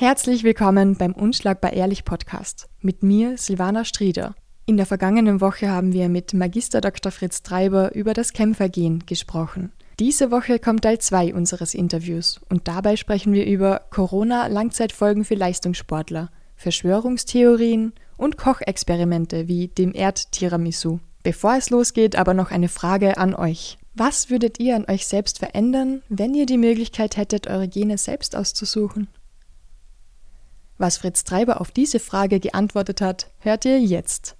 Herzlich willkommen beim Unschlagbar Ehrlich Podcast mit mir, Silvana Strieder. In der vergangenen Woche haben wir mit Magister Dr. Fritz Treiber über das Kämpfergehen gesprochen. Diese Woche kommt Teil 2 unseres Interviews und dabei sprechen wir über Corona-Langzeitfolgen für Leistungssportler, Verschwörungstheorien und Kochexperimente wie dem Erdtiramisu. Bevor es losgeht, aber noch eine Frage an euch. Was würdet ihr an euch selbst verändern, wenn ihr die Möglichkeit hättet, eure Gene selbst auszusuchen? Was Fritz Treiber auf diese Frage geantwortet hat, hört ihr jetzt.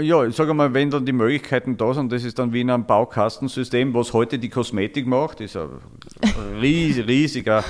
Ja, ich sage mal, wenn dann die Möglichkeiten da sind, das ist dann wie in einem Baukastensystem, was heute die Kosmetik macht, ist ein ries, riesiger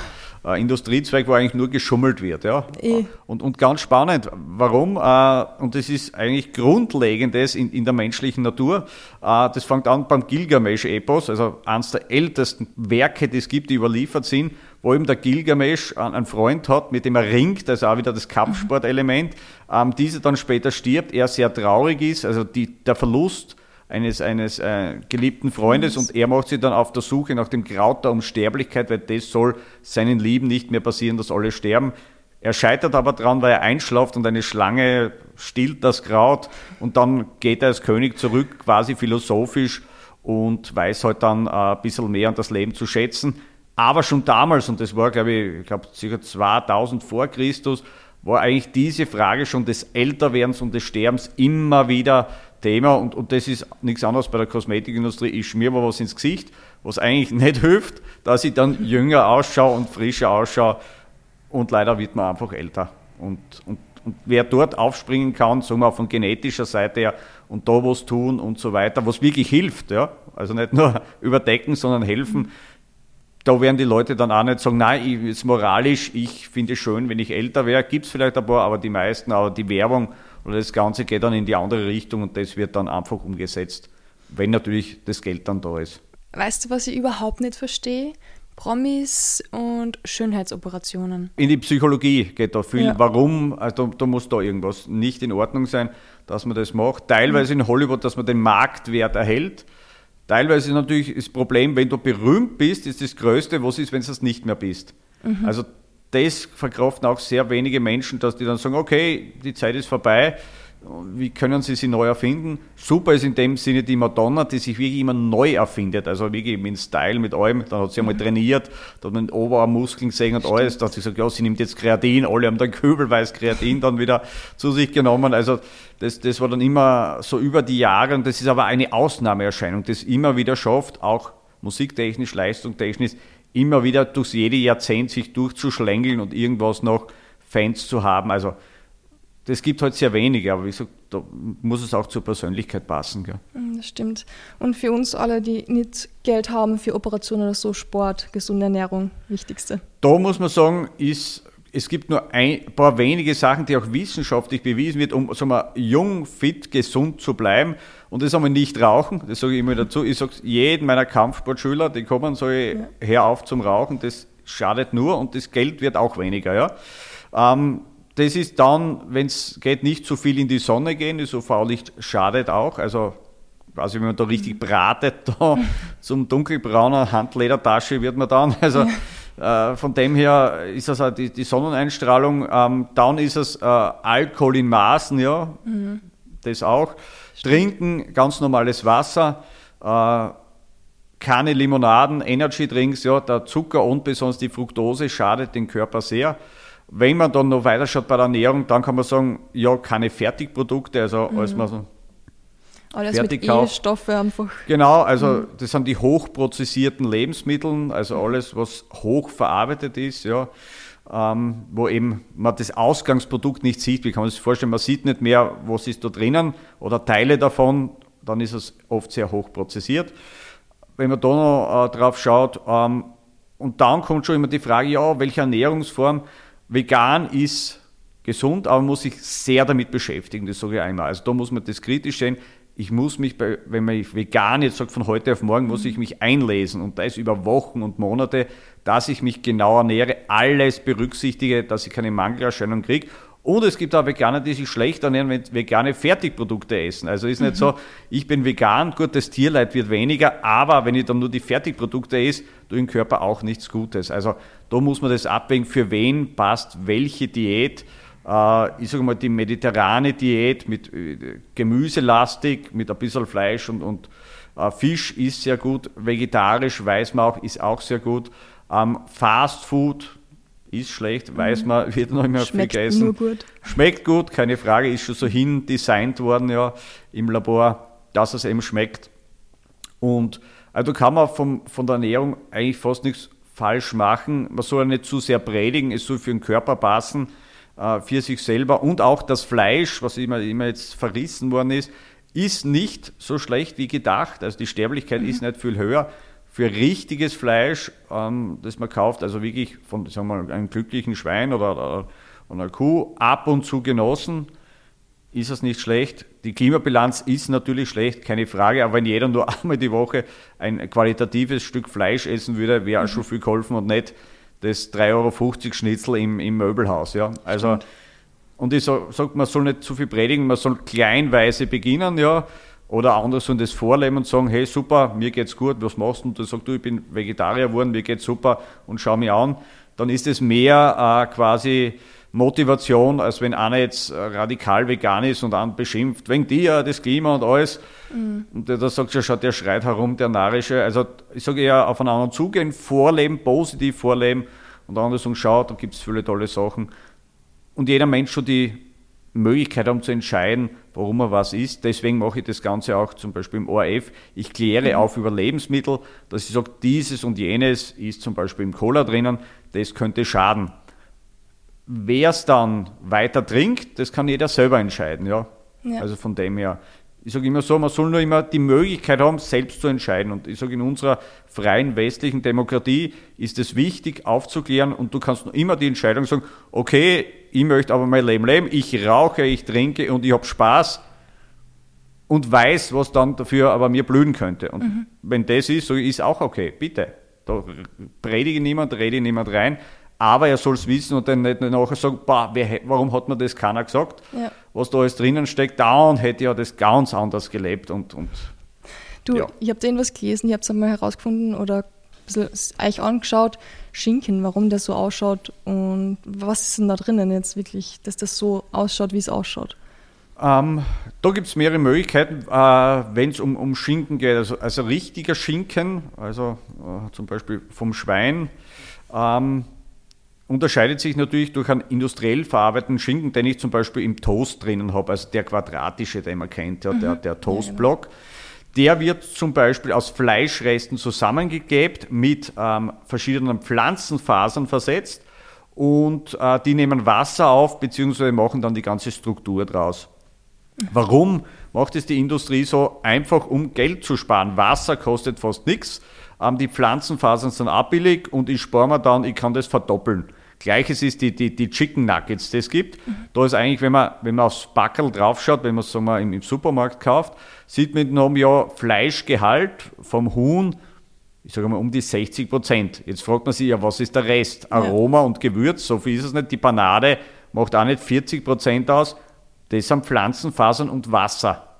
äh, Industriezweig, wo eigentlich nur geschummelt wird. Ja? E. Und, und ganz spannend, warum? Äh, und das ist eigentlich Grundlegendes in, in der menschlichen Natur. Äh, das fängt an beim Gilgamesch-Epos, also eines der ältesten Werke, die es gibt, die überliefert sind, wo eben der Gilgamesch einen Freund hat, mit dem er ringt, also auch wieder das Kampfsportelement, ähm, dieser dann später stirbt, er sehr traurig ist, also die, der Verlust eines, eines äh, geliebten Freundes und er macht sich dann auf der Suche nach dem Kraut der Unsterblichkeit, weil das soll seinen Lieben nicht mehr passieren, dass alle sterben. Er scheitert aber dran, weil er einschlaft und eine Schlange stillt das Kraut und dann geht er als König zurück, quasi philosophisch und weiß halt dann äh, ein bisschen mehr an das Leben zu schätzen. Aber schon damals, und das war, glaube ich, ich glaube, ca. 2000 vor Christus, war eigentlich diese Frage schon des Älterwerdens und des Sterbens immer wieder Thema und, und das ist nichts anderes bei der Kosmetikindustrie. Ich schmier mir was ins Gesicht, was eigentlich nicht hilft, dass ich dann jünger ausschaue und frischer ausschaue und leider wird man einfach älter. Und, und, und wer dort aufspringen kann, sagen wir von genetischer Seite her und da was tun und so weiter, was wirklich hilft, ja, also nicht nur überdecken, sondern helfen, da werden die Leute dann auch nicht sagen, nein, ich, ist moralisch, ich finde es schön, wenn ich älter wäre, gibt es vielleicht ein paar, aber die meisten, aber die Werbung oder das Ganze geht dann in die andere Richtung und das wird dann einfach umgesetzt, wenn natürlich das Geld dann da ist. Weißt du, was ich überhaupt nicht verstehe? Promis und Schönheitsoperationen. In die Psychologie geht da viel. Ja. Warum? Also da, da, muss da irgendwas nicht in Ordnung sein, dass man das macht. Teilweise in Hollywood, dass man den Marktwert erhält. Teilweise ist natürlich das Problem, wenn du berühmt bist, ist das Größte, was ist, wenn du es nicht mehr bist. Mhm. Also das verkraften auch sehr wenige Menschen, dass die dann sagen, okay, die Zeit ist vorbei, wie können sie sich neu erfinden? Super ist in dem Sinne die Madonna, die sich wirklich immer neu erfindet, also wirklich mit Style, mit allem. Dann hat sie einmal mhm. trainiert, da hat man Oberarmmuskeln gesehen und Stimmt. alles. Da hat sie gesagt, ja, sie nimmt jetzt Kreatin, alle haben dann kübelweise Kreatin dann wieder zu sich genommen. Also das, das war dann immer so über die Jahre und das ist aber eine Ausnahmeerscheinung, das immer wieder schafft, auch musiktechnisch, leistungstechnisch, immer wieder durchs jede Jahrzehnt sich durchzuschlängeln und irgendwas noch Fans zu haben. Also das gibt halt sehr wenige, aber wie gesagt, da muss es auch zur Persönlichkeit passen. Gell? Mm, das stimmt. Und für uns alle, die nicht Geld haben für Operationen oder so, Sport, gesunde Ernährung, wichtigste. Da muss man sagen, ist, es gibt nur ein paar wenige Sachen, die auch wissenschaftlich bewiesen wird, um sagen wir, jung, fit, gesund zu bleiben. Und das haben wir nicht rauchen, das sage ich immer dazu. Ich sage jedem meiner Kampfsportschüler, die kommen, sage ich, hör auf zum Rauchen, das schadet nur und das Geld wird auch weniger. Ja? Ähm, das ist dann, wenn es geht, nicht zu viel in die Sonne gehen, das UV-Licht schadet auch. Also quasi, wenn man da richtig bratet, da zum dunkelbraunen Handledertasche wird man dann. Also äh, von dem her ist das auch die, die Sonneneinstrahlung. Ähm, dann ist es äh, Alkohol in Maßen, ja, mhm. das auch. Trinken, ganz normales Wasser. Äh, keine Limonaden, Energy Drinks, ja, der Zucker und besonders die Fructose schadet den Körper sehr. Wenn man dann noch weiter schaut bei der Ernährung, dann kann man sagen, ja, keine Fertigprodukte, also mhm. als man so alles fertig mit kauft. E-Stoffe einfach. Genau, also mhm. das sind die hochprozessierten Lebensmittel, also alles, was hochverarbeitet ist, ja, ähm, wo eben man das Ausgangsprodukt nicht sieht. Wie kann man sich vorstellen? Man sieht nicht mehr, was ist da drinnen oder Teile davon, dann ist es oft sehr hochprozessiert. Wenn man da noch äh, drauf schaut, ähm, und dann kommt schon immer die Frage, ja, welche Ernährungsform vegan ist gesund, aber man muss sich sehr damit beschäftigen, das sage ich einmal. Also da muss man das kritisch sehen. Ich muss mich, bei, wenn man vegan jetzt sagt, von heute auf morgen, muss ich mich einlesen und da ist über Wochen und Monate, dass ich mich genau ernähre, alles berücksichtige, dass ich keine Mangelerscheinung kriege Und es gibt auch Veganer, die sich schlecht ernähren, wenn vegane Fertigprodukte essen. Also ist nicht mhm. so, ich bin vegan, gut, das Tierleid wird weniger, aber wenn ich dann nur die Fertigprodukte esse, tue im Körper auch nichts Gutes. Also da muss man das abwägen, für wen passt welche Diät. Äh, ich sage mal, die mediterrane Diät mit äh, Gemüselastig, mit ein bisschen Fleisch und, und äh, Fisch ist sehr gut. Vegetarisch weiß man auch, ist auch sehr gut. Ähm, Fast Food ist schlecht, weiß mhm. man, wird noch immer Schmeckt viel gegessen. Nur gut. Schmeckt gut, keine Frage, ist schon so hin designt worden ja, im Labor, dass es eben schmeckt. Und also kann man vom, von der Ernährung eigentlich fast nichts falsch machen. Man soll ja nicht zu sehr predigen, es soll für den Körper passen, für sich selber. Und auch das Fleisch, was immer, immer jetzt verrissen worden ist, ist nicht so schlecht wie gedacht. Also die Sterblichkeit mhm. ist nicht viel höher für richtiges Fleisch, ähm, das man kauft, also wirklich von sagen wir mal, einem glücklichen Schwein oder, oder einer Kuh, ab und zu genossen, ist es nicht schlecht. Die Klimabilanz ist natürlich schlecht, keine Frage, aber wenn jeder nur einmal die Woche ein qualitatives Stück Fleisch essen würde, wäre auch schon viel geholfen und nicht das 3,50 Euro Schnitzel im, im Möbelhaus. Ja? Also, und ich sage, sag, man soll nicht zu viel predigen, man soll kleinweise beginnen, ja oder andere sollen das vorleben und sagen, hey super, mir geht's gut, was machst du? Und du sagst, du, ich bin Vegetarier geworden, mir geht's super und schau mich an. Dann ist es mehr äh, quasi Motivation, als wenn einer jetzt radikal vegan ist und dann beschimpft, wegen dir, das Klima und alles. Mhm. Und da sagst du, schaut, der schreit herum, der Narische. Also ich sage eher auf einen anderen zugehen, vorleben, positiv vorleben und andere sagen, schau, da gibt es viele tolle Sachen. Und jeder Mensch schon die Möglichkeit haben zu entscheiden, warum er was isst. Deswegen mache ich das Ganze auch zum Beispiel im ORF. Ich kläre mhm. auf über Lebensmittel, dass ich sage, dieses und jenes ist zum Beispiel im Cola drinnen, das könnte schaden. Wer es dann weiter trinkt, das kann jeder selber entscheiden. Ja? ja. Also von dem her ich sage immer so, man soll nur immer die Möglichkeit haben, selbst zu entscheiden. Und ich sage, in unserer freien westlichen Demokratie ist es wichtig, aufzuklären und du kannst nur immer die Entscheidung sagen, okay, ich möchte aber mein Leben leben, ich rauche, ich trinke und ich habe Spaß und weiß, was dann dafür aber mir blühen könnte. Und mhm. wenn das ist, so ist auch okay, bitte. Da predige niemand, rede niemand rein, aber er soll es wissen und dann nicht nachher sagen, bah, wer, warum hat mir das keiner gesagt? Ja. Was da alles drinnen steckt, da und hätte ja das ganz anders gelebt und, und Du, ja. ich habe da irgendwas gelesen, ich habe es einmal herausgefunden oder ein bisschen euch angeschaut, Schinken, warum der so ausschaut und was ist denn da drinnen jetzt wirklich, dass das so ausschaut, wie es ausschaut? Ähm, da gibt es mehrere Möglichkeiten, äh, wenn es um, um Schinken geht. Also, also richtiger Schinken, also äh, zum Beispiel vom Schwein, ähm, unterscheidet sich natürlich durch einen industriell verarbeiteten Schinken, den ich zum Beispiel im Toast drinnen habe, also der quadratische, den man kennt, ja, mhm. der, der Toastblock. Der wird zum Beispiel aus Fleischresten zusammengegebt, mit ähm, verschiedenen Pflanzenfasern versetzt und äh, die nehmen Wasser auf, beziehungsweise machen dann die ganze Struktur draus. Mhm. Warum macht es die Industrie so? Einfach um Geld zu sparen. Wasser kostet fast nichts. Ähm, die Pflanzenfasern sind abbillig und ich spare mir dann, ich kann das verdoppeln. Gleiches ist die, die, die Chicken Nuggets, die es gibt. Mhm. Da ist eigentlich, wenn man, wenn man aufs Backel draufschaut, wenn man es im, im, Supermarkt kauft, sieht man noch ja Fleischgehalt vom Huhn, ich sage mal um die 60 Prozent. Jetzt fragt man sich ja, was ist der Rest? Aroma ja. und Gewürz, so viel ist es nicht. Die Panade macht auch nicht 40 Prozent aus. Das sind Pflanzenfasern und Wasser.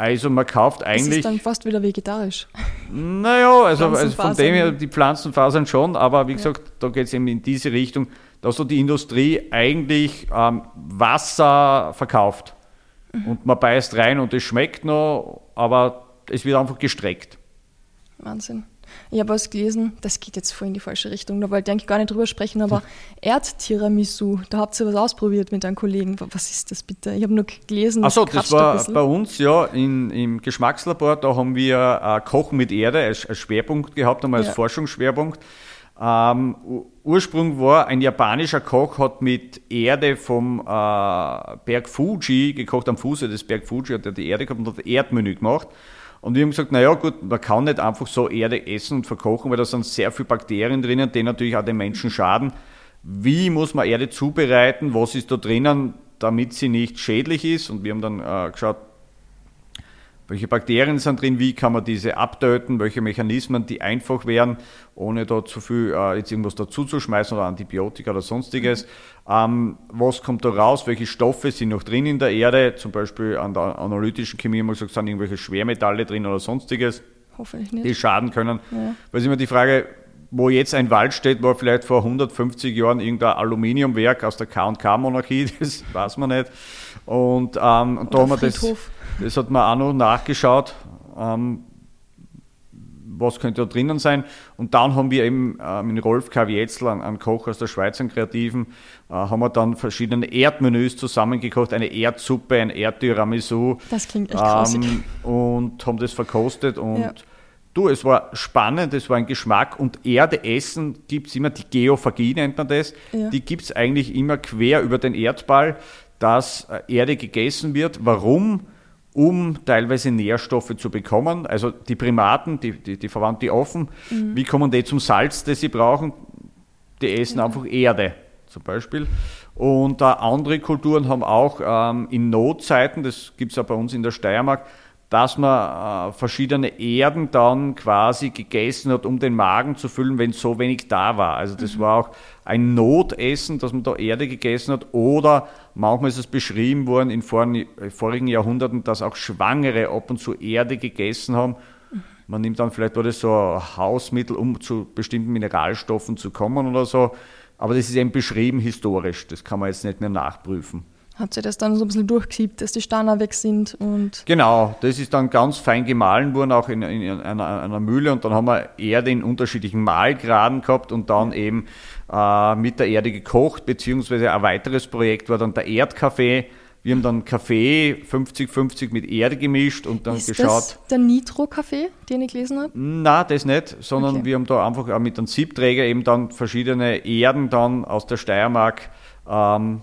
Also man kauft eigentlich. Das ist dann fast wieder vegetarisch. Naja, also, also von dem her die Pflanzenfasern schon, aber wie gesagt, ja. da geht es eben in diese Richtung, dass so die Industrie eigentlich ähm, Wasser verkauft. Mhm. Und man beißt rein und es schmeckt noch, aber es wird einfach gestreckt. Wahnsinn. Ich habe was gelesen, das geht jetzt voll in die falsche Richtung, da wollte ich eigentlich gar nicht drüber sprechen, aber Erdtiramisu, da habt ihr was ausprobiert mit deinen Kollegen. Was ist das bitte? Ich habe nur gelesen. Achso, das war bei uns ja in, im Geschmackslabor, da haben wir äh, Kochen mit Erde als, als Schwerpunkt gehabt, einmal als ja. Forschungsschwerpunkt. Ähm, Ursprung war, ein japanischer Koch hat mit Erde vom äh, Berg Fuji gekocht, am Fuße des Berg Fuji hat er die Erde gehabt und hat Erdmenü gemacht. Und wir haben gesagt, naja gut, man kann nicht einfach so Erde essen und verkochen, weil da sind sehr viele Bakterien drinnen, die natürlich auch den Menschen schaden. Wie muss man Erde zubereiten? Was ist da drinnen, damit sie nicht schädlich ist? Und wir haben dann äh, geschaut, welche Bakterien sind drin, wie kann man diese abtöten, welche Mechanismen, die einfach wären, ohne da zu viel äh, jetzt irgendwas dazu zu schmeißen oder Antibiotika oder sonstiges. Ähm, was kommt da raus, welche Stoffe sind noch drin in der Erde, zum Beispiel an der analytischen Chemie haben wir gesagt, sind irgendwelche Schwermetalle drin oder sonstiges, Hoffentlich nicht. die schaden können. Ja. Weil ist immer die Frage, wo jetzt ein Wald steht, war vielleicht vor 150 Jahren irgendein Aluminiumwerk aus der K&K-Monarchie, das weiß man nicht. Und, ähm, und da haben wir das, das hat man auch noch nachgeschaut, ähm, was könnte da drinnen sein. Und dann haben wir eben äh, mit Rolf Kavietzel, ein, ein Koch aus der Schweiz, einen Kreativen, äh, haben wir dann verschiedene Erdmenüs zusammengekocht, eine Erdsuppe, ein Erdtiramisu. Das klingt echt. Ähm, und haben das verkostet und Ja. du, es war spannend, es war ein Geschmack und Erde essen gibt es immer, die Geophagie nennt man das, Ja. die gibt es eigentlich immer quer über den Erdball, dass äh, Erde gegessen wird. Warum? Um teilweise Nährstoffe zu bekommen. Also die Primaten, die, die, die verwandt die offen, Mhm. wie kommen die zum Salz, das sie brauchen? Die essen einfach Erde zum Beispiel. Und äh, andere Kulturen haben auch ähm, in Notzeiten, das gibt es auch bei uns in der Steiermark, dass man äh, verschiedene Erden dann quasi gegessen hat, um den Magen zu füllen, wenn so wenig da war. Also das war auch ein Notessen, dass man da Erde gegessen hat. Oder manchmal ist es beschrieben worden in vorigen, vorigen Jahrhunderten, dass auch Schwangere ab und zu Erde gegessen haben. Man nimmt dann vielleicht das so Hausmittel, um zu bestimmten Mineralstoffen zu kommen oder so. Aber das ist eben beschrieben historisch. Das kann man jetzt nicht mehr nachprüfen. Hat sich das dann so ein bisschen durchgesiebt, dass die Steine weg sind und Genau, das ist dann ganz fein gemahlen worden, auch in, in einer, einer Mühle. Und dann haben wir Erde in unterschiedlichen Mahlgraden gehabt und dann eben äh, mit der Erde gekocht, beziehungsweise ein weiteres Projekt war dann der Erdkaffee. Wir haben dann Kaffee 50-50 mit Erde gemischt und dann ist geschaut. das der Nitro-Kaffee, den ich gelesen habe? Na, das nicht, sondern Okay. wir haben da einfach auch mit einem Siebträger eben dann verschiedene Erden dann aus der Steiermark ähm,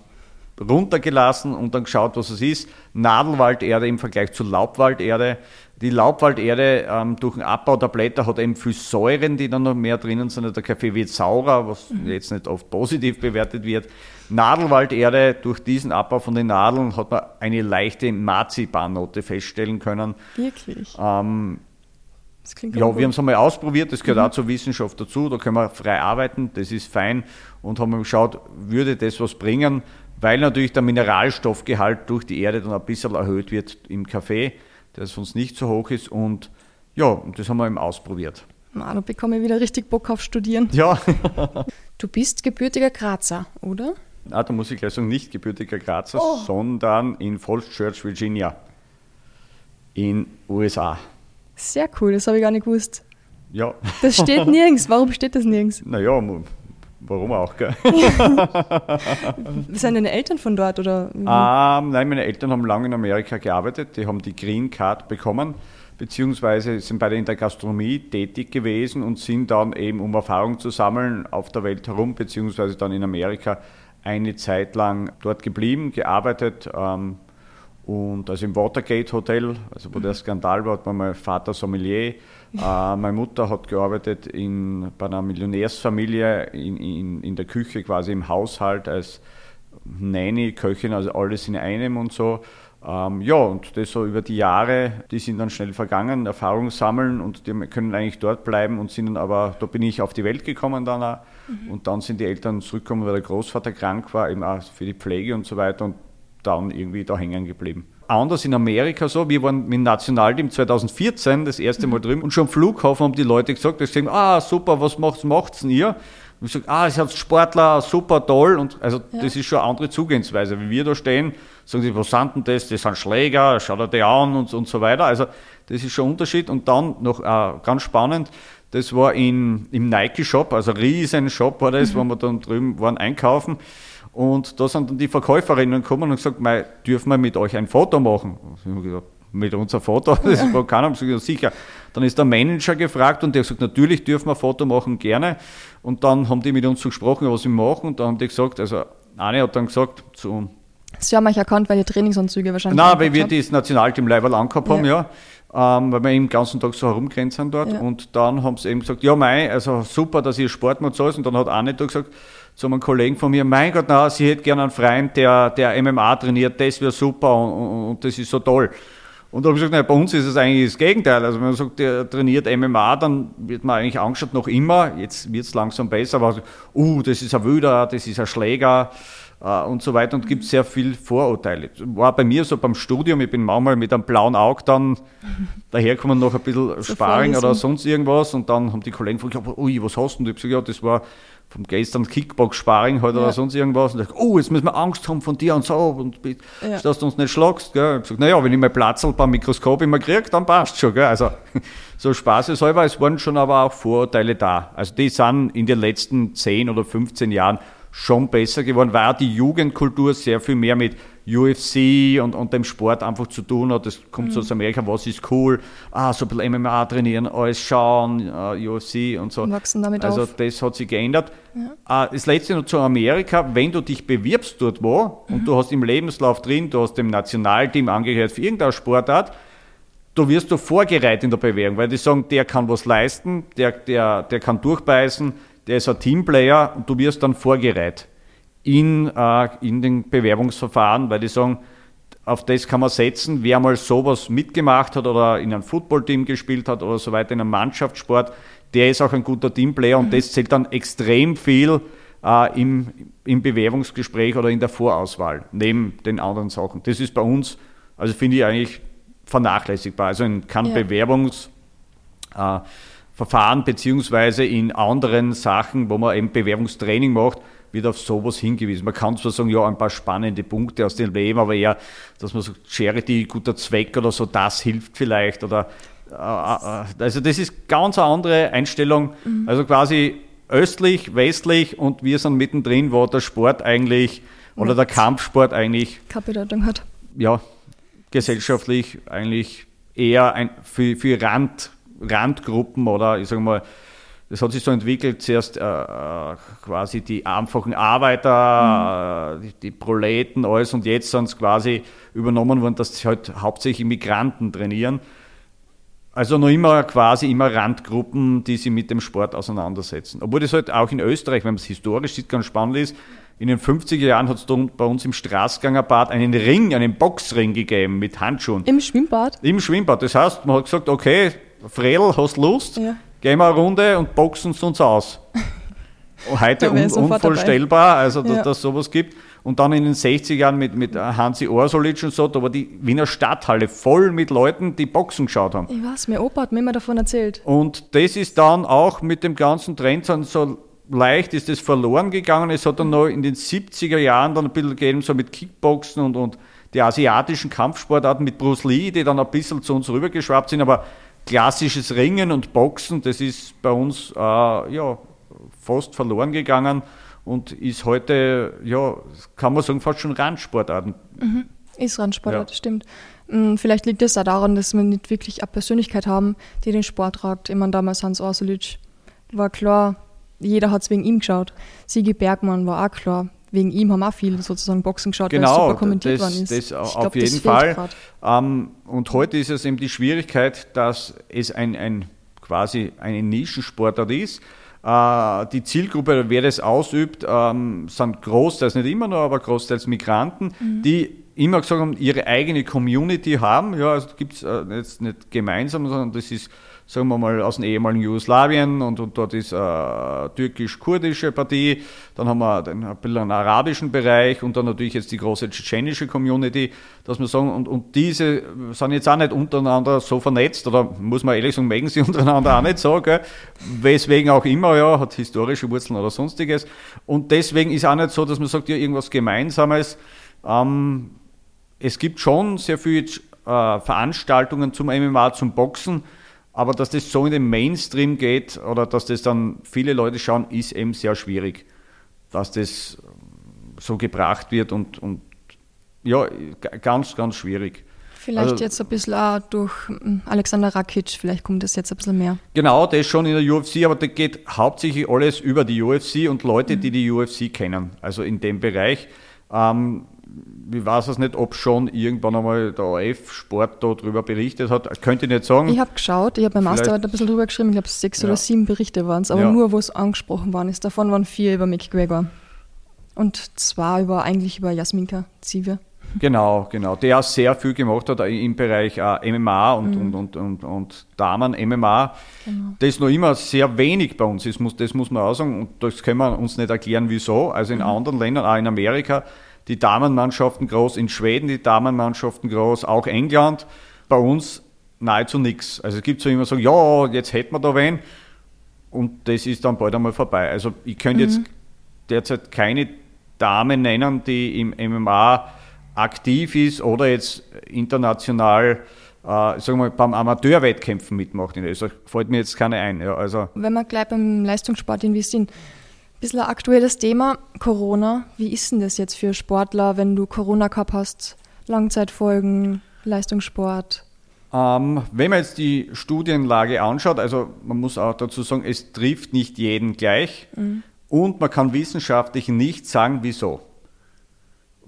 runtergelassen und dann geschaut, was es ist. Nadelwalderde im Vergleich zu Laubwalderde. Die Laubwalderde ähm, durch den Abbau der Blätter hat eben viel Säuren, die dann noch mehr drinnen sind. Der Kaffee wird saurer, was jetzt nicht oft positiv bewertet wird. Nadelwalderde, durch diesen Abbau von den Nadeln hat man eine leichte Marzipannote feststellen können. Wirklich. Ähm, Das klingt ja, wir haben es einmal ausprobiert, das gehört auch zur Wissenschaft dazu, da können wir frei arbeiten, das ist fein und haben geschaut, würde das was bringen, weil natürlich der Mineralstoffgehalt durch die Erde dann ein bisschen erhöht wird im Kaffee, der sonst nicht so hoch ist und ja, das haben wir eben ausprobiert. Na, da bekomme ich wieder richtig Bock auf Studieren. Ja, Du bist gebürtiger Grazer, oder? ah, da muss ich gleich sagen, nicht gebürtiger Grazer, sondern in Falls Church, Virginia, in USA. Sehr cool, das habe ich gar nicht gewusst. Ja, Das steht nirgends. Warum steht das nirgends? naja, warum auch, gell? Sind deine Eltern von dort oder? Ähm, nein, meine Eltern haben lange in Amerika gearbeitet. Die haben die Green Card bekommen, beziehungsweise sind beide in der Gastronomie tätig gewesen und sind dann eben, um Erfahrung zu sammeln, auf der Welt herum, beziehungsweise dann in Amerika eine Zeit lang dort geblieben, gearbeitet. Ähm, und also im Watergate Hotel, also wo der Skandal war, hat mein Vater Sommelier. Äh, meine Mutter hat gearbeitet in, bei einer Millionärsfamilie in, in, in der Küche, quasi im Haushalt als Nanny, Köchin, also alles in einem und so. Ähm, ja, und das so über die Jahre, die sind dann schnell vergangen, Erfahrung sammeln und die können eigentlich dort bleiben und sind dann aber, da bin ich auf die Welt gekommen dann auch. Und dann sind die Eltern zurückgekommen, weil der Großvater krank war, eben auch für die Pflege und so weiter und dann irgendwie da hängen geblieben. Anders in Amerika so, wir waren mit dem Nationalteam 2014 das erste Mal drüben und schon am Flughafen haben die Leute gesagt, die sagen, ah super, was macht's, macht's denn ihr? Und ich sage, ah, es hat Sportler, super toll. Und also das ist schon eine andere Zugehensweise. Wie wir da stehen, sagen sie, was sind denn das? Das sind Schläger, schau dir die an und, und so weiter. Also das ist schon ein Unterschied. Und dann noch äh, ganz spannend, das war in, im Nike-Shop, also riesen Shop war das, wo wir dann drüben waren einkaufen. Und da sind dann die Verkäuferinnen gekommen und gesagt, mei, dürfen wir mit euch ein Foto machen? Und ich gesagt, mit uns ein Foto? Das war keiner. Gesagt, sicher. Dann ist der Manager gefragt und der hat gesagt, natürlich dürfen wir ein Foto machen, gerne. Und dann haben die mit uns so gesprochen, was wir machen. Und dann haben die gesagt, also eine hat dann gesagt zu Sie haben euch erkannt, weil ihr Trainingsanzüge wahrscheinlich. Nein, weil wir habt. das Nationalteam Leiberl angehabt haben, Ja. ja. Ähm, weil wir eben den ganzen Tag so herumgerannt sind dort. Ja. Und dann haben sie eben gesagt, ja mei, also super, dass ihr Sport macht so. Und dann hat eine da gesagt zu einem Kollegen von mir, mein Gott, na, sie hätte gerne einen Freund, der, der MMA trainiert, das wäre super und, und, das ist so toll. Und da habe ich gesagt, naja, bei uns ist es eigentlich das Gegenteil. Also wenn man sagt, der trainiert MMA, dann wird man eigentlich angeschaut, noch immer, jetzt wird es langsam besser, aber uh, das ist ein Wüder, das ist ein Schläger äh, und so weiter und gibt sehr viel Vorurteile. War bei mir so beim Studium, ich bin manchmal mit einem blauen Auge dann daherkommen, noch ein bisschen so Sparring oder sonst irgendwas und dann haben die Kollegen gefragt, ui, was hast du? Und ich habe gesagt, ja, das war vom gestern Kickbox-Sparring halt ja. oder sonst irgendwas. Und ich, oh, jetzt müssen wir Angst haben von dir und so, und ja. dass du uns nicht schlagst. Gell? Ich gesagt, naja, wenn ich mein Platzl beim Mikroskop immer kriege, dann passt schon. Gell? Also so Spaß ist halber, es waren schon aber auch Vorurteile da. Also die sind in den letzten 10 oder 15 Jahren schon besser geworden, weil die Jugendkultur sehr viel mehr mit UFC und, und dem Sport einfach zu tun hat. Das kommt mhm. so aus Amerika, was ist cool? Ah, so ein bisschen MMA trainieren, alles schauen, uh, äh, UFC und so. Und wachsen damit also auf. das hat sich geändert. Ja. Uh, das letzte noch zu Amerika, wenn du dich bewirbst dort wo mhm. und du hast im Lebenslauf drin, du hast dem Nationalteam angehört für irgendeine Sportart, du wirst du vorgereiht in der Bewerbung, weil die sagen, der kann was leisten, der, der, der kann durchbeißen, der ist ein Teamplayer und du wirst dann vorgereiht in, äh, in den Bewerbungsverfahren, weil die sagen, auf das kann man setzen, wer mal sowas mitgemacht hat oder in einem Footballteam gespielt hat oder so weiter, in einem Mannschaftssport, der ist auch ein guter Teamplayer und mhm. das zählt dann extrem viel äh, im, im Bewerbungsgespräch oder in der Vorauswahl, neben den anderen Sachen. Das ist bei uns, also finde ich eigentlich vernachlässigbar. Also in kein ja. Bewerbungsverfahren äh, beziehungsweise in anderen Sachen, wo man eben Bewerbungstraining macht, wird auf sowas hingewiesen. Man kann zwar sagen, ja, ein paar spannende Punkte aus dem Leben, aber eher, dass man sagt, Charity, guter Zweck oder so, das hilft vielleicht oder äh, äh, also das ist ganz eine andere Einstellung. Mhm. Also quasi östlich, westlich und wir sind mittendrin, wo der Sport eigentlich oder der Kampfsport eigentlich Kapitaltung hat. Ja, gesellschaftlich eigentlich eher ein, für, für Rand, Randgruppen oder ich sage mal das hat sich so entwickelt, zuerst äh, äh quasi die einfachen Arbeiter, mhm. die, die, Proleten, alles und jetzt sind es quasi übernommen worden, dass sie halt hauptsächlich Migranten trainieren. Also noch immer quasi immer Randgruppen, die sich mit dem Sport auseinandersetzen. Obwohl das halt auch in Österreich, wenn man es historisch sieht, ganz spannend ist, in den 50er Jahren hat es bei uns im Straßgangerbad einen Ring, einen Boxring gegeben mit Handschuhen. Im Schwimmbad? Im Schwimmbad. Das heißt, man hat gesagt, okay, Fredel, hast Lust? Ja gehen wir eine Runde und boxen es uns aus. Heute un unvorstellbar, also dass ja. das sowas gibt. Und dann in den 60er Jahren mit, mit Hansi Orsolitsch und so, da war die Wiener Stadthalle voll mit Leuten, die Boxen geschaut haben. Ich weiß, mein Opa hat mir immer davon erzählt. Und das ist dann auch mit dem ganzen Trend so leicht ist das verloren gegangen. Es hat dann noch in den 70er Jahren dann ein bisschen gegeben, so mit Kickboxen und, und die asiatischen Kampfsportarten mit Bruce Lee, die dann ein bisschen zu uns rübergeschwappt sind, aber klassisches Ringen und Boxen, das ist bei uns äh, ja, fast verloren gegangen und ist heute, ja, kann man sagen, fast schon Randsportarten. Mhm. Ist Randsportart, ja. stimmt. Hm, vielleicht liegt es auch daran, dass wir nicht wirklich eine Persönlichkeit haben, die den Sport tragt. Ich meine, damals Hans Orsulic war klar, jeder hat es wegen ihm geschaut. Sigi Bergmann war auch klar wegen ihm haben auch viele sozusagen Boxen geschaut, genau, weil es super kommentiert das, worden ist. Das ich auf glaub, jeden Fall. Ähm, und heute ist es eben die Schwierigkeit, dass es ein, ein quasi eine Nischensportart ist. Äh, die Zielgruppe, wer das ausübt, ähm, sind großteils, nicht immer nur, aber großteils Migranten, mhm. die immer gesagt haben, ihre eigene Community haben. Ja, also gibt es äh, jetzt nicht gemeinsam, sondern das ist sagen wir mal, aus dem ehemaligen Jugoslawien und, und dort ist eine türkisch-kurdische Partie. Dann haben wir den, ein bisschen einen arabischen Bereich und dann natürlich jetzt die große tschetschenische Community, dass wir sagen, und, und diese sind jetzt auch nicht untereinander so vernetzt, oder muss man ehrlich sagen, mögen sie untereinander auch nicht so, gell? weswegen auch immer, ja, hat historische Wurzeln oder sonstiges. Und deswegen ist auch nicht so, dass man sagt, ja, irgendwas Gemeinsames. Ähm, es gibt schon sehr viele äh, Veranstaltungen zum MMA, zum Boxen, aber dass das so in den Mainstream geht oder dass das dann viele Leute schauen, ist eben sehr schwierig, dass das so gebracht wird und, und ja, ganz, ganz schwierig. Vielleicht also, jetzt ein bisschen auch durch hm, Alexander Rakic, vielleicht kommt das jetzt ein bisschen mehr. Genau, das schon in der UFC, aber das geht hauptsächlich alles über die UFC und Leute, mhm. die die UFC kennen, also in dem Bereich. Ähm, ich weiß es nicht, ob schon irgendwann einmal der ORF Sport darüber berichtet hat. Könnte ich nicht sagen. Ich habe geschaut, ich habe beim Masterarbeit ein bisschen drüber geschrieben, ich glaube sechs ja. oder sieben Berichte waren es, aber ja. nur, wo es angesprochen worden ist. Davon waren vier über McGregor. Und zwar über eigentlich über Jasminka Zive. Genau, genau. Der sehr viel gemacht hat im Bereich äh, MMA und, mhm. und, und, und, und Damen-MMA. Genau. Das noch immer sehr wenig bei uns ist, muss, das muss man auch sagen. Und das können wir uns nicht erklären, wieso. Also in mhm. anderen Ländern, auch in Amerika, die Damenmannschaften groß, in Schweden die Damenmannschaften groß, auch England. Bei uns nahezu nichts. Also es gibt so immer so, ja, jetzt hätten wir da wen. Und das ist dann bald einmal vorbei. Also ich könnte mhm. jetzt derzeit keine Dame nennen, die im MMA aktiv ist oder jetzt international äh, sagen wir mal, beim Amateurwettkämpfen mitmacht. Also fällt mir jetzt keine ein. Ja, also Wenn wir gleich beim Leistungssport in ein bisschen ein aktuelles Thema, Corona. Wie ist denn das jetzt für Sportler, wenn du Corona gehabt hast? Langzeitfolgen, Leistungssport? Ähm, wenn man jetzt die Studienlage anschaut, also man muss auch dazu sagen, es trifft nicht jeden gleich mhm. und man kann wissenschaftlich nicht sagen, wieso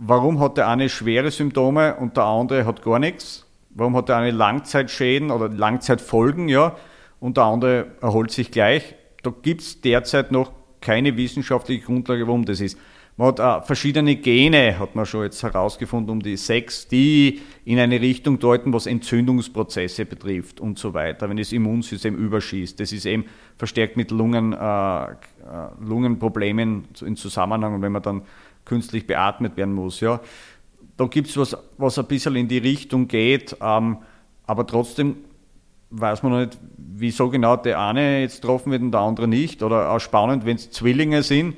warum hat der eine schwere Symptome und der andere hat gar nichts? Warum hat der eine Langzeitschäden oder Langzeitfolgen, ja, und der andere erholt sich gleich? Da gibt es derzeit noch keine wissenschaftliche Grundlage, warum das ist. Man hat äh, verschiedene Gene, hat man schon jetzt herausgefunden, um die sechs, die in eine Richtung deuten, was Entzündungsprozesse betrifft und so weiter, wenn das Immunsystem überschießt. Das ist eben verstärkt mit Lungen, äh, äh Lungenproblemen in Zusammenhang. Und wenn man dann künstlich beatmet werden muss. Ja. Da gibt es was, was ein bisschen in die Richtung geht, ähm, aber trotzdem weiß man noch nicht, wieso genau der eine jetzt getroffen wird und der andere nicht. Oder auch spannend, wenn es Zwillinge sind,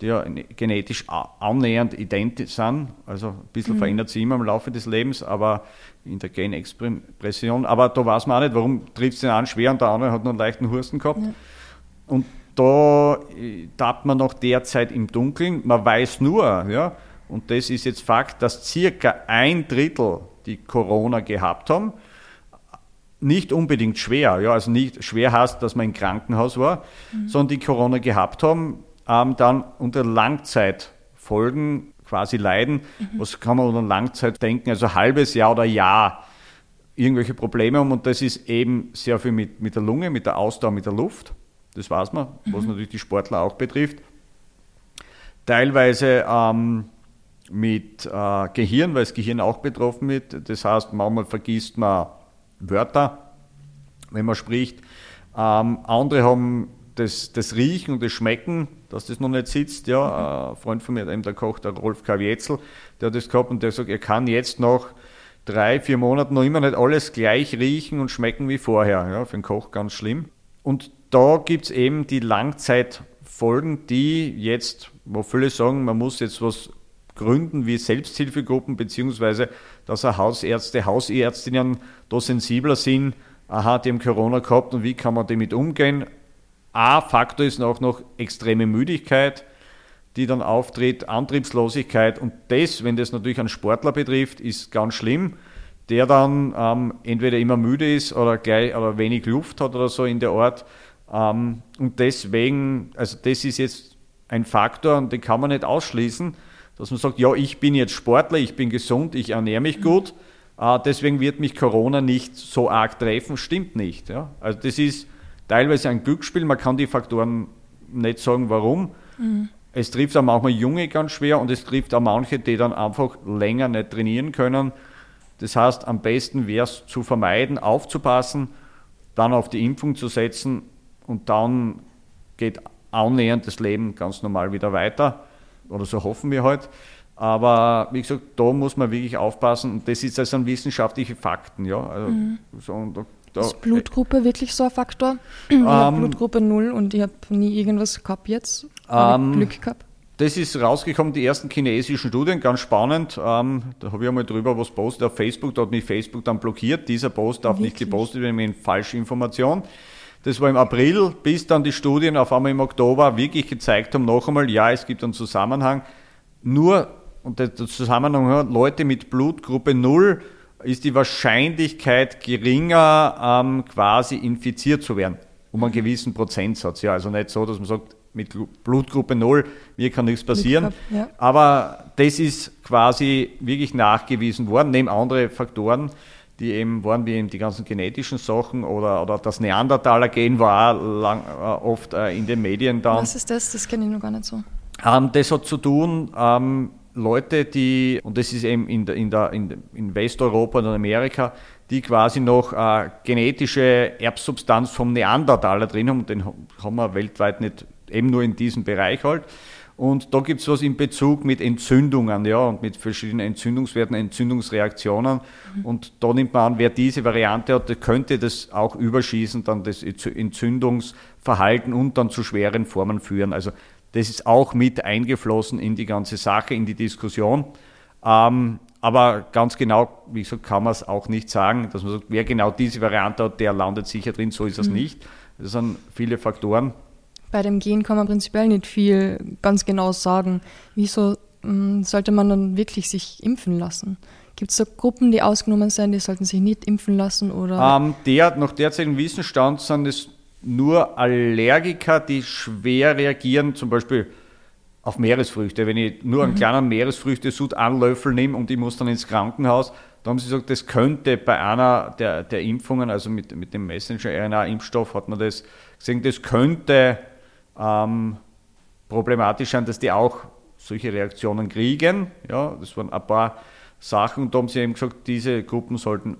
die ja genetisch annähernd identisch sind. Also ein bisschen mhm. verändert sich immer im Laufe des Lebens, aber in der Genexpression. Aber da weiß man auch nicht, warum trifft es den einen schwer und der andere hat noch einen leichten Husten gehabt. Ja. Und da äh, tappt man noch derzeit im Dunkeln. Man weiß nur, ja, und das ist jetzt Fakt, dass circa ein Drittel, die Corona gehabt haben, nicht unbedingt schwer, ja, also nicht schwer heißt, dass man im Krankenhaus war, mhm. sondern die Corona gehabt haben, ähm, dann unter Langzeitfolgen quasi leiden. Mhm. Was kann man unter Langzeit denken? Also halbes Jahr oder Jahr irgendwelche Probleme haben und das ist eben sehr viel mit, mit der Lunge, mit der Ausdauer, mit der Luft. Das weiß man, was mhm. natürlich die Sportler auch betrifft. Teilweise ähm, mit äh, Gehirn, weil das Gehirn auch betroffen wird. Das heißt, manchmal vergisst man Wörter, wenn man spricht. Ähm, andere haben das, das Riechen und das Schmecken, dass das noch nicht sitzt. Ja, mhm. ein Freund von mir, der Koch, der Rolf Kavietzel, der hat das gehabt und der sagt, er kann jetzt noch drei, vier Monate noch immer nicht alles gleich riechen und schmecken wie vorher. Ja, für den Koch ganz schlimm. Und da gibt es eben die Langzeitfolgen, die jetzt, wo viele sagen, man muss jetzt was gründen wie Selbsthilfegruppen, beziehungsweise dass auch Hausärzte, Hausärztinnen da sensibler sind, aha, die haben Corona gehabt und wie kann man damit umgehen. Ein Faktor ist auch noch extreme Müdigkeit, die dann auftritt, Antriebslosigkeit. Und das, wenn das natürlich einen Sportler betrifft, ist ganz schlimm, der dann ähm, entweder immer müde ist oder gleich oder wenig Luft hat oder so in der Art. Ähm, und deswegen, also das ist jetzt ein Faktor und den kann man nicht ausschließen, dass man sagt, ja, ich bin jetzt Sportler, ich bin gesund, ich ernähre mich gut, äh, deswegen wird mich Corona nicht so arg treffen, stimmt nicht. Ja? Also das ist teilweise ein Glücksspiel, man kann die Faktoren nicht sagen, warum. Mhm. Es trifft auch manchmal Junge ganz schwer und es trifft auch manche, die dann einfach länger nicht trainieren können. Das heißt, am besten wäre es zu vermeiden, aufzupassen, dann auf die Impfung zu setzen und dann geht annähernd das Leben ganz normal wieder weiter. Oder so hoffen wir halt. Aber wie gesagt, da muss man wirklich aufpassen. Und das ist also wissenschaftliche Fakten. Ja. Also, mhm. so, da, da, ist Blutgruppe wirklich so ein Faktor? Ich ähm, habe Blutgruppe 0 und ich habe nie irgendwas gehabt jetzt. Ähm, Glück gehabt. Das ist rausgekommen, die ersten chinesischen Studien, ganz spannend. Ähm, da habe ich einmal drüber was postet auf Facebook, da hat mich Facebook dann blockiert. Dieser Post darf Wirklich? nicht gepostet werden mit falsche Information. Das war im April, bis dann die Studien auf einmal im Oktober wirklich gezeigt haben, noch einmal, ja, es gibt einen Zusammenhang. Nur, und der Zusammenhang, Leute mit Blutgruppe 0 ist die Wahrscheinlichkeit geringer, ähm, quasi infiziert zu werden. Um einen gewissen Prozentsatz. Ja, also nicht so, dass man sagt, mit Blutgruppe 0, mir kann nichts passieren. Ja. Aber das ist quasi wirklich nachgewiesen worden, neben anderen Faktoren die eben waren, wie eben die ganzen genetischen Sachen oder, oder das Neandertaler-Gen war lang, äh, oft äh, in den Medien dann. Was ist das? Das kenne ich noch gar nicht so. Ähm, das hat zu tun ähm, Leute, die, und das ist eben in, der, in, der, in Westeuropa und Amerika, die quasi noch äh, genetische Erbsubstanz vom Neandertaler drin haben. Den haben wir weltweit nicht, eben nur in diesem Bereich halt. Und da gibt es was in Bezug mit Entzündungen, ja, und mit verschiedenen Entzündungswerten, Entzündungsreaktionen. Mhm. Und da nimmt man an, wer diese Variante hat, könnte das auch überschießen, dann das Entzündungsverhalten und dann zu schweren Formen führen. Also das ist auch mit eingeflossen in die ganze Sache, in die Diskussion. Ähm, aber ganz genau, wie gesagt, kann man es auch nicht sagen, dass man sagt, wer genau diese Variante hat, der landet sicher drin, so ist es mhm. nicht. Das sind viele Faktoren. Bei dem Gen kann man prinzipiell nicht viel ganz genau sagen. Wieso mh, mm, sollte man dann wirklich sich impfen lassen? Gibt es da Gruppen, die ausgenommen sind, die sollten sich nicht impfen lassen? Oder? Ähm, der, nach derzeitigen Wissensstand sind es nur Allergiker, die schwer reagieren, zum Beispiel auf Meeresfrüchte. Wenn ich nur einen mhm. kleinen Meeresfrüchtesud Löffel nehme und ich muss dann ins Krankenhaus, dann haben sie gesagt, das könnte bei einer der, der Impfungen, also mit, mit dem Messenger-RNA-Impfstoff hat man das gesehen, das könnte ähm, problematisch sein, dass die auch solche Reaktionen kriegen. Ja, das waren ein paar Sachen und da haben sie eben gesagt, diese Gruppen sollten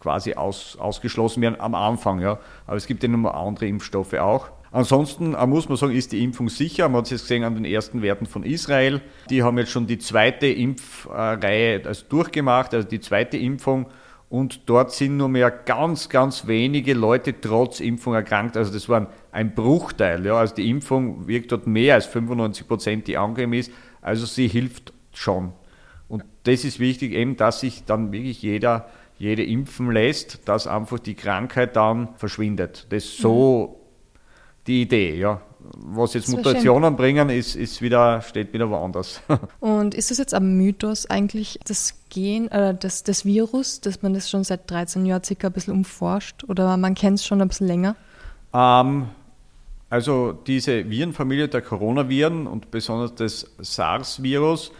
quasi aus, ausgeschlossen werden am Anfang. Ja. Aber es gibt ja noch andere Impfstoffe auch. Ansonsten äh, muss man sagen, ist die Impfung sicher. Man hat es jetzt gesehen an den ersten Werten von Israel. Die haben jetzt schon die zweite Impfreihe also durchgemacht, also die zweite Impfung. Und dort sind nur mehr ganz, ganz wenige Leute trotz Impfung erkrankt. Also das war ein Bruchteil. Ja. Also die Impfung wirkt dort mehr als 95 Prozent, die angegeben ist. Also sie hilft schon. Und das ist wichtig, eben, dass sich dann wirklich jeder, jede impfen lässt, dass einfach die Krankheit dann verschwindet. Das ist so die Idee, ja. Was jetzt Mutationen bringen, ist, ist wieder, steht wieder woanders. Und ist es jetzt ein Mythos eigentlich, das Gen, äh, das, das Virus, dass man das schon seit 13 Jahren circa ein bisschen umforscht oder man kennt es schon ein bisschen länger? Ähm, also diese Virenfamilie der Coronaviren und besonders das SARS-Virus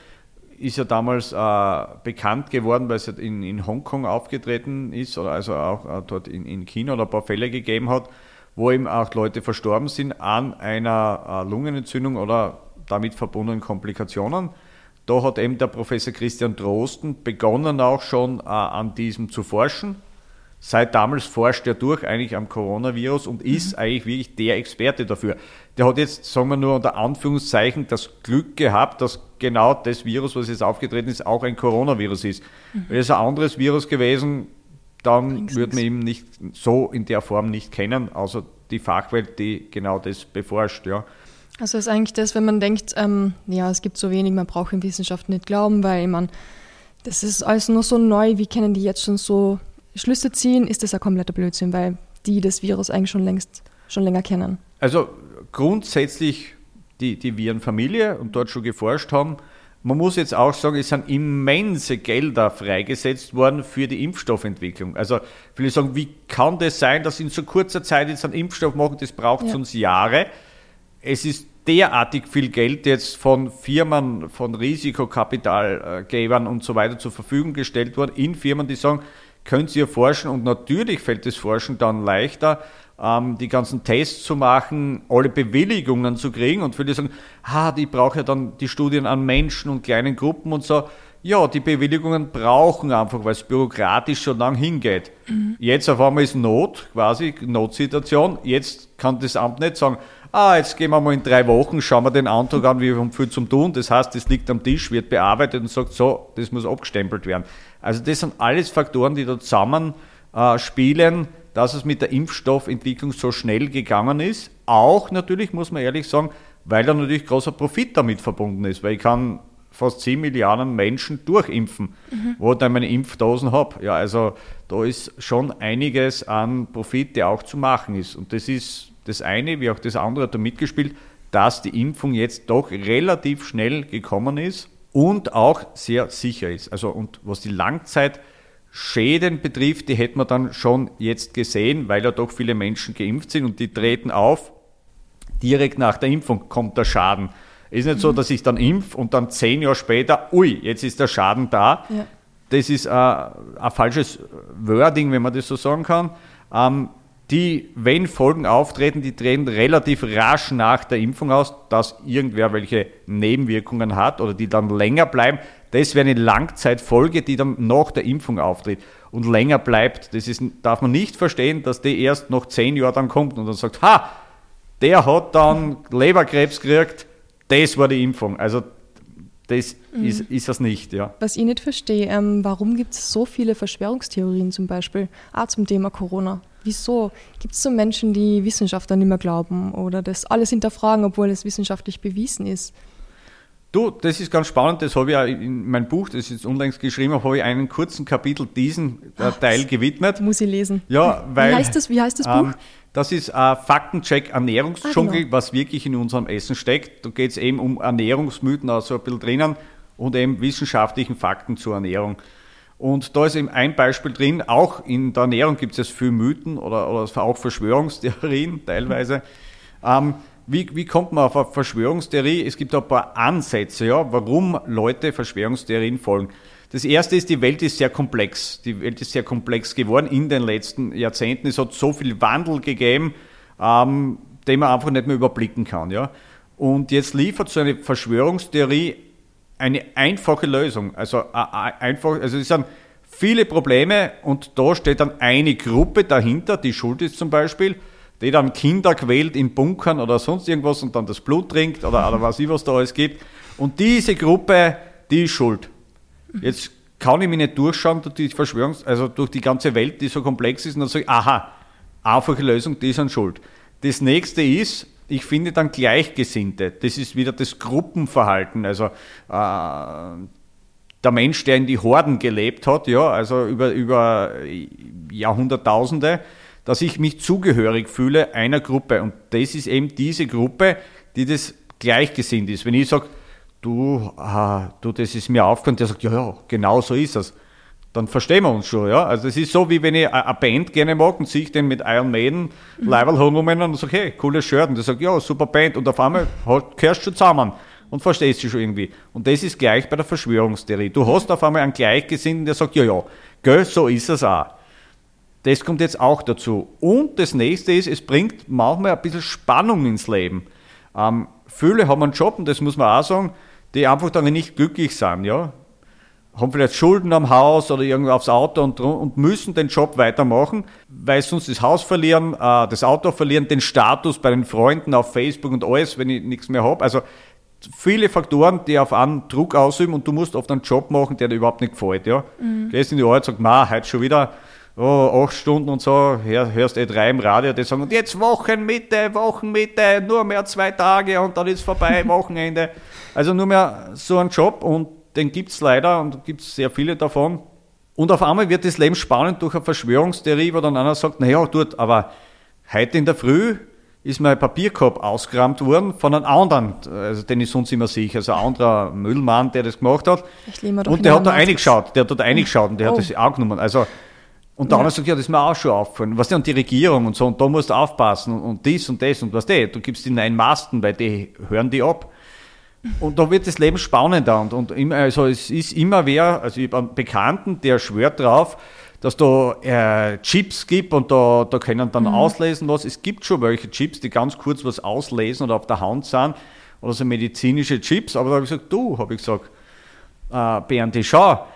ist ja damals äh, bekannt geworden, weil es in, in Hongkong aufgetreten ist oder also auch äh, dort in, in China oder ein paar Fälle gegeben hat wo eben auch Leute verstorben sind an einer äh, Lungenentzündung oder damit verbundenen Komplikationen. Da hat eben der Professor Christian Drosten begonnen auch schon äh, an diesem zu forschen. Seit damals forscht er durch eigentlich am Coronavirus und ist mhm. eigentlich wirklich der Experte dafür. Der hat jetzt, sagen wir nur unter Anführungszeichen, das Glück gehabt, dass genau das Virus, was jetzt aufgetreten ist, auch ein Coronavirus ist. Mhm. Wäre es ein anderes Virus gewesen, dann würde man ihn nicht so in der Form nicht kennen, außer die Fachwelt, die genau das beforscht. Ja. Also ist eigentlich das, wenn man denkt, ähm, ja, es gibt so wenig, man braucht in Wissenschaft nicht glauben, weil man, das ist alles nur so neu, wie können die jetzt schon so Schlüsse ziehen, ist das ein kompletter Blödsinn, weil die das Virus eigentlich schon längst, schon länger kennen. Also grundsätzlich die, die Virenfamilie und dort schon geforscht haben, man muss jetzt auch sagen, es sind immense Gelder freigesetzt worden für die Impfstoffentwicklung. Also viele sagen, wie kann das sein, dass in so kurzer Zeit jetzt einen Impfstoff machen, das braucht ja. uns Jahre. Es ist derartig viel Geld jetzt von Firmen, von Risikokapitalgebern und so weiter zur Verfügung gestellt worden, in Firmen, die sagen, könnt ihr forschen und natürlich fällt das Forschen dann leichter, die ganzen Tests zu machen, alle Bewilligungen zu kriegen und viele sagen, ah, die brauche ja dann die Studien an Menschen und kleinen Gruppen und so. Ja, die Bewilligungen brauchen einfach, weil es bürokratisch schon lang hingeht. Mhm. Jetzt auf einmal ist Not, quasi Notsituation. Jetzt kann das Amt nicht sagen, ah, jetzt gehen wir mal in drei Wochen, schauen wir den Antrag an, wir haben viel zum tun. Das heißt, es liegt am Tisch, wird bearbeitet und sagt, so, das muss abgestempelt werden. Also das sind alles Faktoren, die da zusammen äh, spielen, dass es mit der Impfstoffentwicklung so schnell gegangen ist. Auch natürlich, muss man ehrlich sagen, weil da natürlich großer Profit damit verbunden ist, weil ich kann fast 10 Milliarden Menschen durchimpfen, mhm. wo ich dann meine Impfdosen habe. Ja, also da ist schon einiges an Profit, der auch zu machen ist. Und das ist das eine, wie auch das andere hat da mitgespielt, dass die Impfung jetzt doch relativ schnell gekommen ist und auch sehr sicher ist. Also und was die Langzeit Schäden betrifft, die hätten wir dann schon jetzt gesehen, weil ja doch viele Menschen geimpft sind und die treten auf. Direkt nach der Impfung kommt der Schaden. Ist nicht mhm. so, dass ich dann impf und dann zehn Jahre später, ui, jetzt ist der Schaden da. Ja. Das ist äh, ein falsches Wording, wenn man das so sagen kann. Ähm, die, wenn Folgen auftreten, die treten relativ rasch nach der Impfung aus, dass irgendwer welche Nebenwirkungen hat oder die dann länger bleiben. Das wäre eine Langzeitfolge, die dann nach der Impfung auftritt und länger bleibt. Das ist, darf man nicht verstehen, dass die erst nach zehn Jahren dann kommt und dann sagt, ha, der hat dann Leberkrebs gekriegt, das war die Impfung. Also das mhm. ist, ist das nicht, ja. Was ich nicht verstehe, ähm, warum gibt es so viele Verschwörungstheorien zum Beispiel, auch zum Thema Corona? Wieso? Gibt es so Menschen, die Wissenschaftler nicht mehr glauben oder das alles hinterfragen, obwohl es wissenschaftlich bewiesen ist? Du, das ist ganz spannend, das habe ich auch in meinem Buch, das ist unlängst geschrieben, habe ich einen kurzen Kapitel diesen Ach, Teil gewidmet. Muss ich lesen. Ja, weil. Wie heißt das, wie heißt das Buch? Ähm, das ist ein Faktencheck Ernährungsdschungel, ah, genau. was wirklich in unserem Essen steckt. Da geht es eben um Ernährungsmythen, also ein bisschen drinnen und eben wissenschaftlichen Fakten zur Ernährung. Und da ist eben ein Beispiel drin, auch in der Ernährung gibt es viele Mythen oder, oder auch Verschwörungstheorien teilweise. Ähm, wie, wie, kommt man auf eine Verschwörungstheorie? Es gibt ein paar Ansätze, ja, warum Leute Verschwörungstheorien folgen. Das erste ist, die Welt ist sehr komplex. Die Welt ist sehr komplex geworden in den letzten Jahrzehnten. Es hat so viel Wandel gegeben, ähm, den man einfach nicht mehr überblicken kann. Ja? Und jetzt liefert so eine Verschwörungstheorie eine einfache Lösung. Also, einfach, also es sind viele Probleme und da steht dann eine Gruppe dahinter, die schuld ist zum Beispiel, die dann Kinder quält in Bunkern oder sonst irgendwas und dann das Blut trinkt oder, oder was ich was da alles gibt. Und diese Gruppe, die ist schuld. Jetzt kann ich mich nicht durchschauen durch die Verschwörungs-, also durch die ganze Welt, die so komplex ist, und dann sage ich, aha, einfache Lösung, die sind schuld. Das nächste ist, ich finde dann Gleichgesinnte. Das ist wieder das Gruppenverhalten. Also äh, der Mensch, der in die Horden gelebt hat, ja, also über, über Jahrhunderttausende, dass ich mich zugehörig fühle einer Gruppe. Und das ist eben diese Gruppe, die das gleichgesinnt ist. Wenn ich sage, du, ah, du, das ist mir aufgefallen, der sagt, ja, ja, genau so ist es. Dann verstehen wir uns schon, ja. Also es ist so, wie wenn ich eine Band gerne mag und sehe ich den mit Iron Maiden mhm. Leiberl rumrennen und sage, hey, cooles Shirt. Und der sagt, ja, super Band. Und auf einmal gehörst du schon zusammen und verstehst du schon irgendwie. Und das ist gleich bei der Verschwörungstheorie. Du hast auf einmal einen Gleichgesinnten, der sagt, ja, ja, gell, so ist es auch. Das kommt jetzt auch dazu. Und das nächste ist, es bringt manchmal ein bisschen Spannung ins Leben. Ähm, viele haben einen Job, und das muss man auch sagen, die einfach dann nicht glücklich sind, ja. Haben vielleicht Schulden am Haus oder irgendwie aufs Auto und, und müssen den Job weitermachen, weil sonst das Haus verlieren, äh, das Auto verlieren, den Status bei den Freunden auf Facebook und alles, wenn ich nichts mehr habe. Also viele Faktoren, die auf einen Druck ausüben und du musst oft einen Job machen, der dir überhaupt nicht gefällt. Ja? Mhm. Gehst in die Arbeit und sagst, ma, heute schon wieder oh, acht Stunden und so, hör, hörst eh drei im Radio, die sagen, und jetzt Wochenmitte, Wochenmitte, nur mehr zwei Tage und dann ist vorbei, Wochenende. Also nur mehr so ein Job und den gibt es leider und gibt es sehr viele davon. Und auf einmal wird das Leben spannend durch eine Verschwörungstheorie, wo dann einer sagt, naja, dort, aber heute in der Früh ist mein Papierkorb ausgerammt worden von einem anderen, also den ich sonst immer sehe, also ein anderer Müllmann, der das gemacht hat. Und der hat da reingeschaut, der hat da reingeschaut und der oh. hat das auch genommen. Also, und der ja. andere sagt, ja, das ist mir auch schon aufgefallen. Was denn, und die Regierung und so, und da musst du aufpassen und, und dies und das und was du, du gibst die nein Masten, weil die hören die ab. Und da wird das Leben spannender und, und immer, also es ist immer wer, also ich habe einen Bekannten, der schwört drauf, dass da äh, Chips gibt und da, da können dann mhm. auslesen was. Es gibt schon welche Chips, die ganz kurz was auslesen oder auf der Hand sind oder so medizinische Chips, aber da habe ich gesagt, du, habe ich gesagt, äh, Bernd, schau,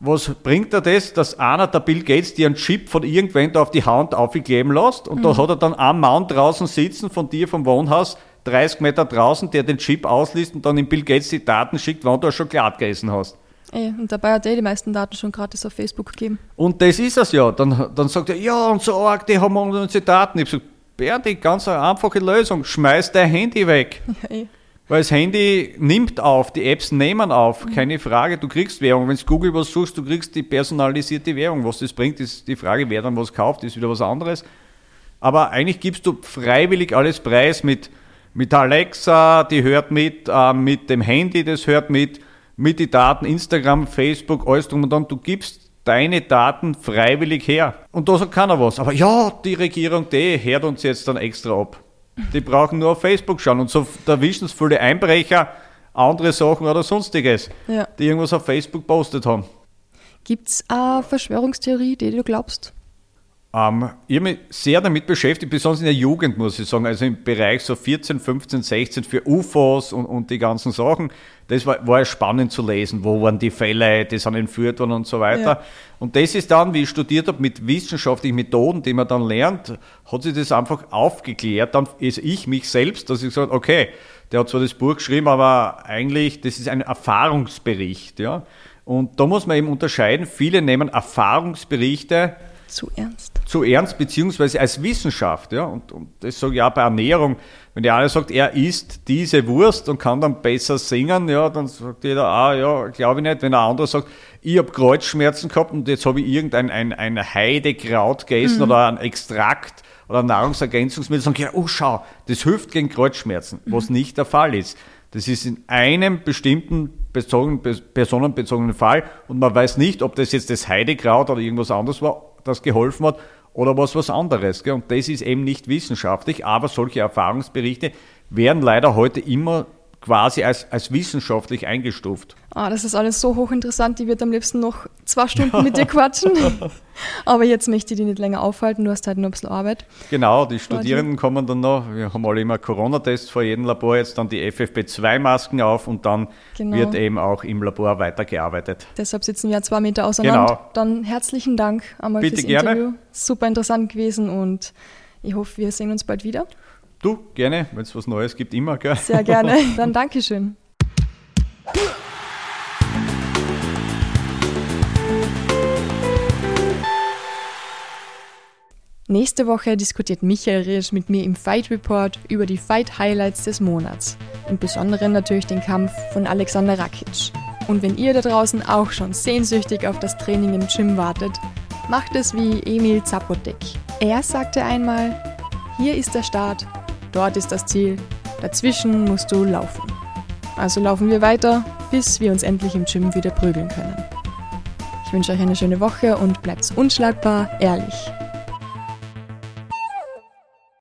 was bringt er das, dass einer der Bill Gates dir einen Chip von irgendwann da auf die Hand aufkleben lässt und mhm. da hat er dann einen Mann draußen sitzen von dir vom Wohnhaus, 30 Meter draußen, der den Chip ausliest und dann in Bill Gates die Daten schickt, wann du Schokolade gegessen hast. Ey, und dabei hat er die meisten Daten schon gratis auf Facebook gegeben. Und das ist es ja. Dann, dann sagt er, ja, und so arg, die haben unsere Daten. Ich habe gesagt, Berti, ganz eine einfache Lösung, schmeiß dein Handy weg. Ja, eh. Weil das Handy nimmt auf, die Apps nehmen auf, mhm. keine Frage, du kriegst Währung. Wenn du Google was suchst, du kriegst die personalisierte Währung. Was das bringt, ist die Frage, wer dann was kauft, ist wieder was anderes. Aber eigentlich gibst du freiwillig alles preis mit mit Alexa, die hört mit, äh, mit dem Handy, das hört mit, mit den Daten, Instagram, Facebook, alles drum und dran. Du gibst deine Daten freiwillig her. Und da sagt keiner was. Aber ja, die Regierung, die hört uns jetzt dann extra ab. Die brauchen nur auf Facebook schauen. Und so erwischen es viele Einbrecher, andere Sachen oder sonstiges, ja. die irgendwas auf Facebook postet haben. Gibt es eine Verschwörungstheorie, die du glaubst? Ähm, ich habe mich sehr damit beschäftigt, besonders in der Jugend, muss ich sagen, also im Bereich so 14, 15, 16 für UFOs und, und die ganzen Sachen. Das war, war spannend zu lesen, wo waren die Fälle, die sind entführt worden und so weiter. Ja. Und das ist dann, wie ich studiert habe, mit wissenschaftlichen Methoden, die man dann lernt, hat sich das einfach aufgeklärt. Dann ist ich mich selbst, dass ich gesagt okay, der hat zwar das Buch geschrieben, aber eigentlich, das ist ein Erfahrungsbericht. Ja? Und da muss man eben unterscheiden, viele nehmen Erfahrungsberichte zu ernst. Zu ernst, beziehungsweise als Wissenschaft. Ja? Und, und das sage ich auch bei Ernährung. Wenn der eine sagt, er isst diese Wurst und kann dann besser singen, ja, dann sagt jeder, ah ja, glaube ich nicht. Wenn der andere sagt, ich habe Kreuzschmerzen gehabt und jetzt habe ich irgendein ein, ein Heidekraut gegessen mhm. oder ein Extrakt oder ein Nahrungsergänzungsmittel, sagen ja, oh schau, das hilft gegen Kreuzschmerzen, mhm. was nicht der Fall ist. Das ist in einem bestimmten personenbezogenen Fall und man weiß nicht, ob das jetzt das Heidekraut oder irgendwas anderes war das geholfen hat oder was was anderes. Gell? Und das ist eben nicht wissenschaftlich, aber solche Erfahrungsberichte werden leider heute immer quasi als, als wissenschaftlich eingestuft. Ah, das ist alles so hochinteressant, ich würde am liebsten noch zwei Stunden mit dir quatschen. Aber jetzt möchte ich dich nicht länger aufhalten, du hast halt noch ein bisschen Arbeit. Genau, die Studierenden kommen dann noch, wir haben alle immer Corona-Tests vor jedem Labor, jetzt dann die FFP2-Masken auf und dann genau. wird eben auch im Labor weitergearbeitet. Deshalb sitzen wir zwei Meter auseinander. Genau. Dann herzlichen Dank einmal Bitte fürs gerne. Interview. Super interessant gewesen und ich hoffe, wir sehen uns bald wieder. Du, gerne, wenn es was Neues gibt, immer. Gell? Sehr gerne. Dann Dankeschön. Nächste Woche diskutiert Michael Riesch mit mir im Fight Report über die Fight Highlights des Monats. Im Besonderen natürlich den Kampf von Alexander Rakic. Und wenn ihr da draußen auch schon sehnsüchtig auf das Training im Gym wartet, macht es wie Emil Zapotek. Er sagte einmal, hier ist der Start, Dort ist das Ziel. Dazwischen musst du laufen. Also laufen wir weiter, bis wir uns endlich im Gym wieder prügeln können. Ich wünsche euch eine schöne Woche und bleibt unschlagbar ehrlich.